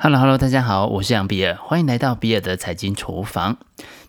Hello，Hello，大家好，我是杨比尔，欢迎来到比尔的财经厨房。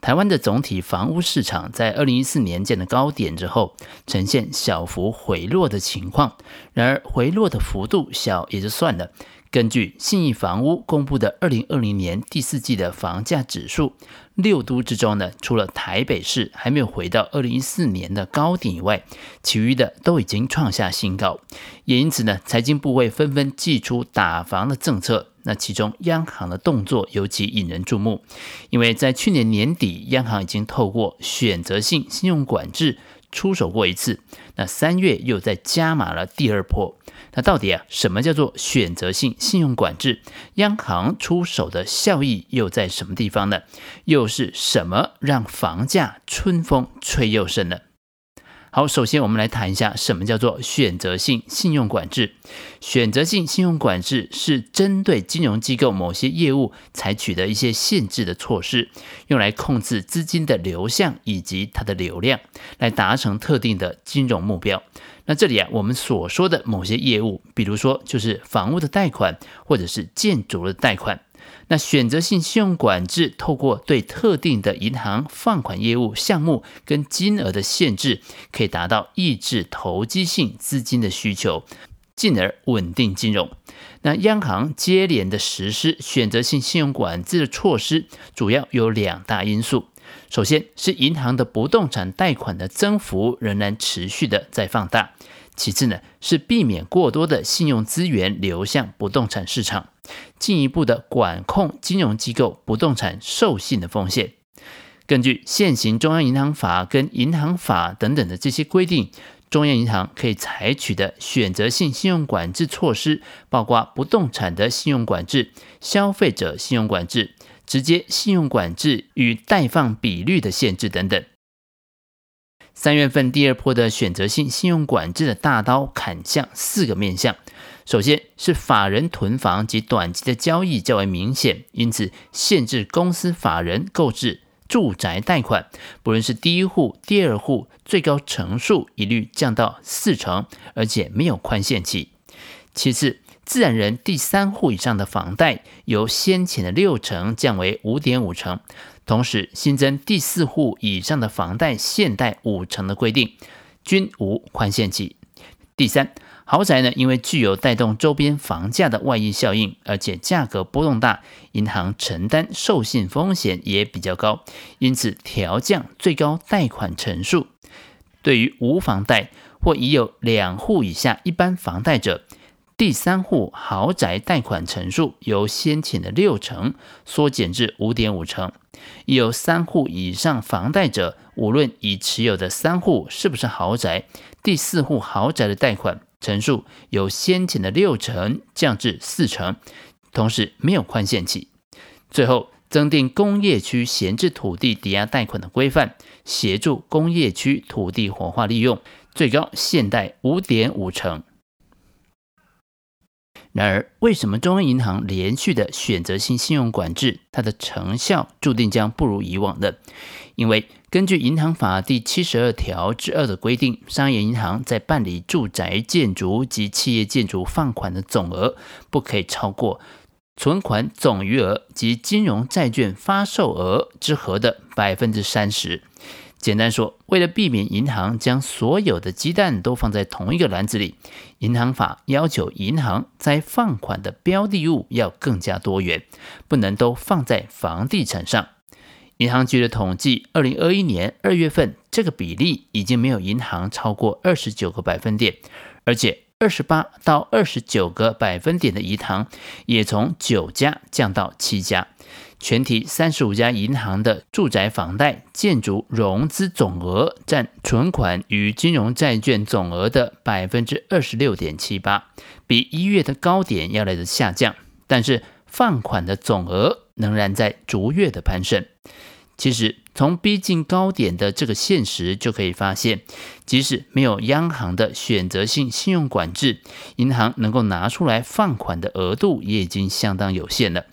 台湾的总体房屋市场在二零一四年见的高点之后，呈现小幅回落的情况。然而，回落的幅度小也就算了。根据信义房屋公布的二零二零年第四季的房价指数，六都之中呢，除了台北市还没有回到二零一四年的高点以外，其余的都已经创下新高。也因此呢，财经部会纷纷祭出打房的政策。那其中央行的动作尤其引人注目，因为在去年年底，央行已经透过选择性信用管制出手过一次，那三月又在加码了第二波。那到底啊，什么叫做选择性信用管制？央行出手的效益又在什么地方呢？又是什么让房价春风吹又生呢？好，首先我们来谈一下什么叫做选择性信用管制。选择性信用管制是针对金融机构某些业务采取的一些限制的措施，用来控制资金的流向以及它的流量，来达成特定的金融目标。那这里啊，我们所说的某些业务，比如说就是房屋的贷款或者是建筑的贷款。那选择性信用管制透过对特定的银行放款业务项目跟金额的限制，可以达到抑制投机性资金的需求，进而稳定金融。那央行接连的实施选择性信用管制的措施，主要有两大因素。首先是银行的不动产贷款的增幅仍然持续的在放大。其次呢，是避免过多的信用资源流向不动产市场，进一步的管控金融机构不动产授信的风险。根据现行中央银行法跟银行法等等的这些规定，中央银行可以采取的选择性信用管制措施，包括不动产的信用管制、消费者信用管制、直接信用管制与贷放比率的限制等等。三月份第二波的选择性信用管制的大刀砍向四个面向，首先是法人囤房及短期的交易较为明显，因此限制公司法人购置住宅贷款，不论是第一户、第二户，最高成数一律降到四成，而且没有宽限期。其次，自然人第三户以上的房贷由先前的六成降为五点五成。同时新增第四户以上的房贷限贷五成的规定，均无宽限期。第三，豪宅呢，因为具有带动周边房价的外溢效应，而且价格波动大，银行承担授信风险也比较高，因此调降最高贷款成数。对于无房贷或已有两户以下一般房贷者，第三户豪宅贷款成数由先前的六成缩减至五点五成。有三户以上房贷者，无论已持有的三户是不是豪宅，第四户豪宅的贷款成数由先前的六成降至四成，同时没有宽限期。最后，增订工业区闲置土地抵押贷款的规范，协助工业区土地活化利用，最高限贷五点五成。然而，为什么中央银行连续的选择性信用管制，它的成效注定将不如以往的？因为根据银行法第七十二条之二的规定，商业银行在办理住宅建筑及企业建筑放款的总额，不可以超过存款总余额及金融债券发售额之和的百分之三十。简单说，为了避免银行将所有的鸡蛋都放在同一个篮子里，银行法要求银行在放款的标的物要更加多元，不能都放在房地产上。银行局的统计，二零二一年二月份这个比例已经没有银行超过二十九个百分点，而且二十八到二十九个百分点的银行也从九家降到七家。全体三十五家银行的住宅房贷、建筑融资总额占存款与金融债券总额的百分之二十六点七八，比一月的高点要来的下降，但是放款的总额仍然在逐月的攀升。其实从逼近高点的这个现实就可以发现，即使没有央行的选择性信用管制，银行能够拿出来放款的额度也已经相当有限了。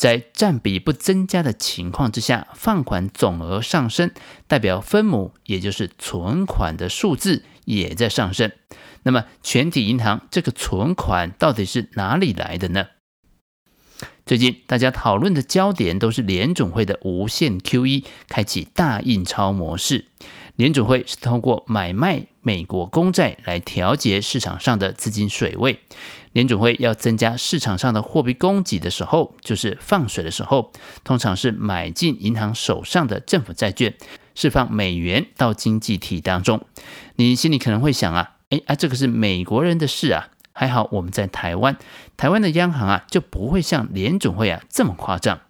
在占比不增加的情况之下，放款总额上升，代表分母也就是存款的数字也在上升。那么全体银行这个存款到底是哪里来的呢？最近大家讨论的焦点都是联总会的无限 QE 开启大印钞模式。联总会是通过买卖美国公债来调节市场上的资金水位。联准会要增加市场上的货币供给的时候，就是放水的时候，通常是买进银行手上的政府债券，释放美元到经济体当中。你心里可能会想啊，诶啊，这个是美国人的事啊。还好我们在台湾，台湾的央行啊就不会像联准会啊这么夸张。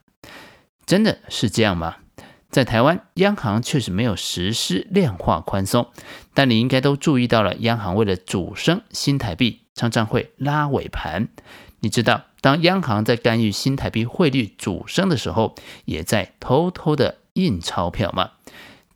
真的是这样吗？在台湾，央行确实没有实施量化宽松，但你应该都注意到了，央行为了主升新台币，常常会拉尾盘。你知道，当央行在干预新台币汇率主升的时候，也在偷偷的印钞票吗？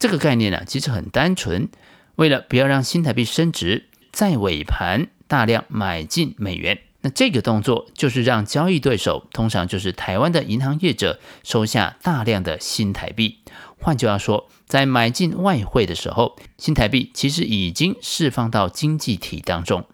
这个概念呢，其实很单纯，为了不要让新台币升值，在尾盘大量买进美元。那这个动作就是让交易对手，通常就是台湾的银行业者，收下大量的新台币。换句话说，在买进外汇的时候，新台币其实已经释放到经济体当中。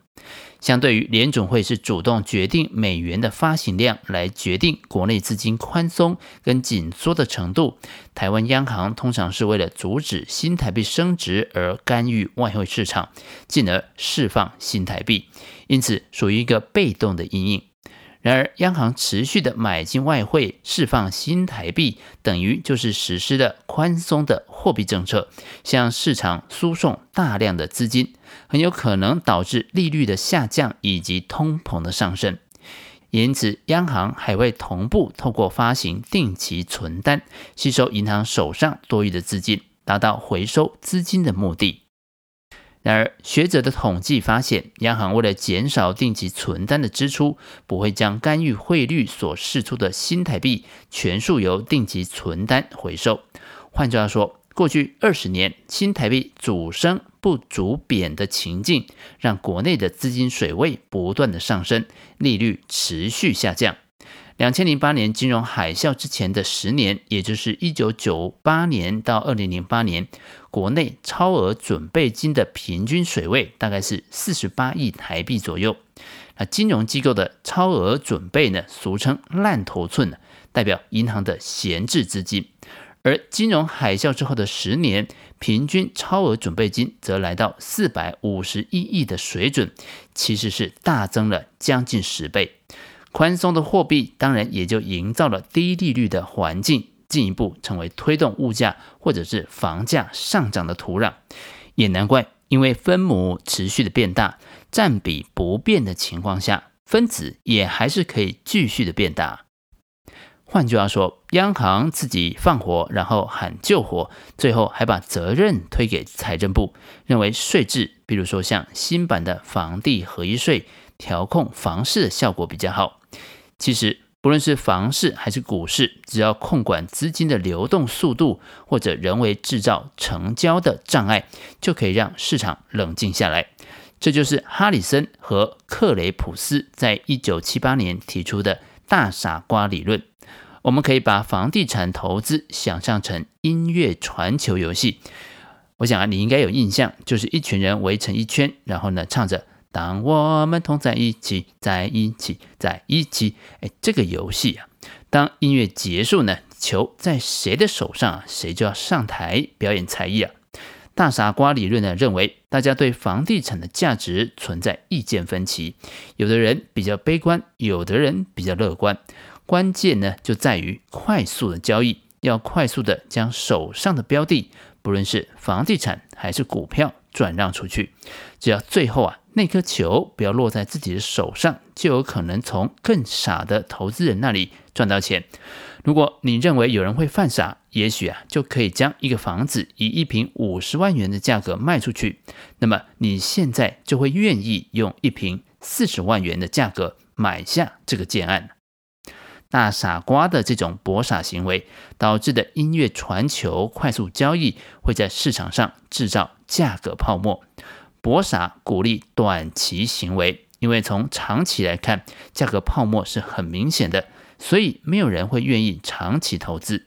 相对于联总会是主动决定美元的发行量，来决定国内资金宽松跟紧缩的程度，台湾央行通常是为了阻止新台币升值而干预外汇市场，进而释放新台币。因此，属于一个被动的阴影。然而，央行持续的买进外汇，释放新台币，等于就是实施了宽松的货币政策，向市场输送大量的资金，很有可能导致利率的下降以及通膨的上升。因此，央行还会同步透过发行定期存单，吸收银行手上多余的资金，达到回收资金的目的。然而，学者的统计发现，央行为了减少定期存单的支出，不会将干预汇率所释出的新台币全数由定期存单回收。换句话说，过去二十年新台币主升不主贬的情境，让国内的资金水位不断的上升，利率持续下降。两千零八年金融海啸之前的十年，也就是一九九八年到二零零八年，国内超额准备金的平均水位大概是四十八亿台币左右。那金融机构的超额准备呢，俗称烂头寸，代表银行的闲置资金。而金融海啸之后的十年，平均超额准备金则来到四百五十一亿的水准，其实是大增了将近十倍。宽松的货币当然也就营造了低利率的环境，进一步成为推动物价或者是房价上涨的土壤。也难怪，因为分母持续的变大，占比不变的情况下，分子也还是可以继续的变大。换句话说，央行自己放火，然后喊救火，最后还把责任推给财政部，认为税制，比如说像新版的房地合一税，调控房市的效果比较好。其实，不论是房市还是股市，只要控管资金的流动速度，或者人为制造成交的障碍，就可以让市场冷静下来。这就是哈里森和克雷普斯在一九七八年提出的大傻瓜理论。我们可以把房地产投资想象成音乐传球游戏。我想啊，你应该有印象，就是一群人围成一圈，然后呢，唱着。当我们同在一起，在一起，在一起，哎，这个游戏啊，当音乐结束呢，球在谁的手上啊，谁就要上台表演才艺啊。大傻瓜理论呢，认为大家对房地产的价值存在意见分歧，有的人比较悲观，有的人比较乐观。关键呢，就在于快速的交易，要快速的将手上的标的，不论是房地产还是股票，转让出去。只要最后啊。那颗球不要落在自己的手上，就有可能从更傻的投资人那里赚到钱。如果你认为有人会犯傻，也许啊就可以将一个房子以一平五十万元的价格卖出去，那么你现在就会愿意用一平四十万元的价格买下这个建案。大傻瓜的这种博傻行为导致的音乐传球、快速交易，会在市场上制造价格泡沫。博傻鼓励短期行为，因为从长期来看，价格泡沫是很明显的，所以没有人会愿意长期投资。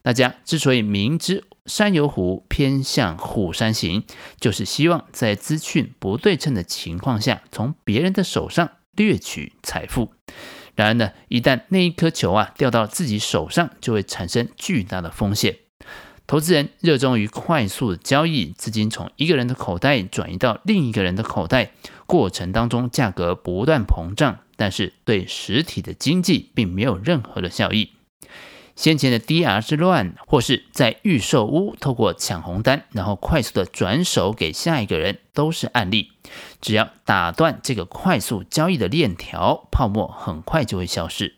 大家之所以明知山有虎，偏向虎山行，就是希望在资讯不对称的情况下，从别人的手上掠取财富。然而呢，一旦那一颗球啊掉到自己手上，就会产生巨大的风险。投资人热衷于快速的交易，资金从一个人的口袋转移到另一个人的口袋，过程当中价格不断膨胀，但是对实体的经济并没有任何的效益。先前的 DR 之乱，或是在预售屋透过抢红单，然后快速的转手给下一个人，都是案例。只要打断这个快速交易的链条，泡沫很快就会消失。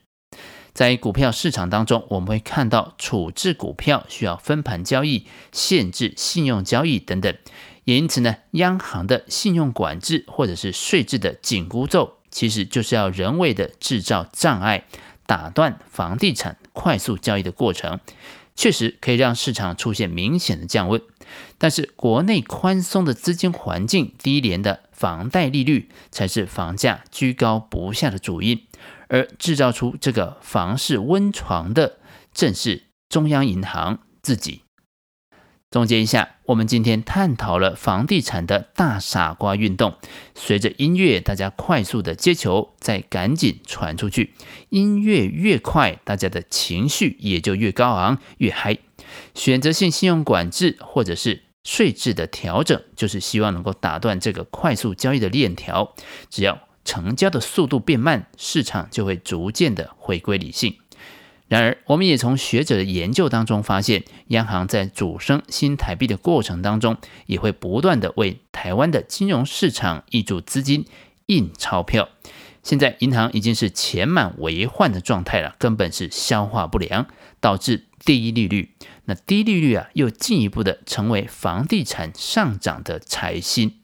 在股票市场当中，我们会看到处置股票需要分盘交易、限制信用交易等等。也因此呢，央行的信用管制或者是税制的紧箍咒，其实就是要人为的制造障碍。打断房地产快速交易的过程，确实可以让市场出现明显的降温。但是，国内宽松的资金环境、低廉的房贷利率，才是房价居高不下的主因。而制造出这个房市温床的，正是中央银行自己。总结一下，我们今天探讨了房地产的大傻瓜运动。随着音乐，大家快速的接球，再赶紧传出去。音乐越快，大家的情绪也就越高昂、越嗨。选择性信用管制或者是税制的调整，就是希望能够打断这个快速交易的链条。只要成交的速度变慢，市场就会逐渐的回归理性。然而，我们也从学者的研究当中发现，央行在主升新台币的过程当中，也会不断地为台湾的金融市场挹注资金、印钞票。现在银行已经是钱满为患的状态了，根本是消化不良，导致低利率。那低利率啊，又进一步的成为房地产上涨的财星。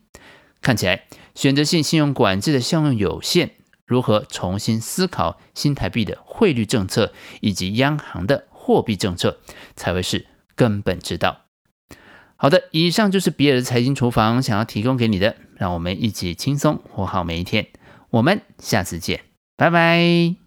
看起来，选择性信用管制的效用有限。如何重新思考新台币的汇率政策以及央行的货币政策，才会是根本之道。好的，以上就是比尔的财经厨房想要提供给你的，让我们一起轻松活好每一天。我们下次见，拜拜。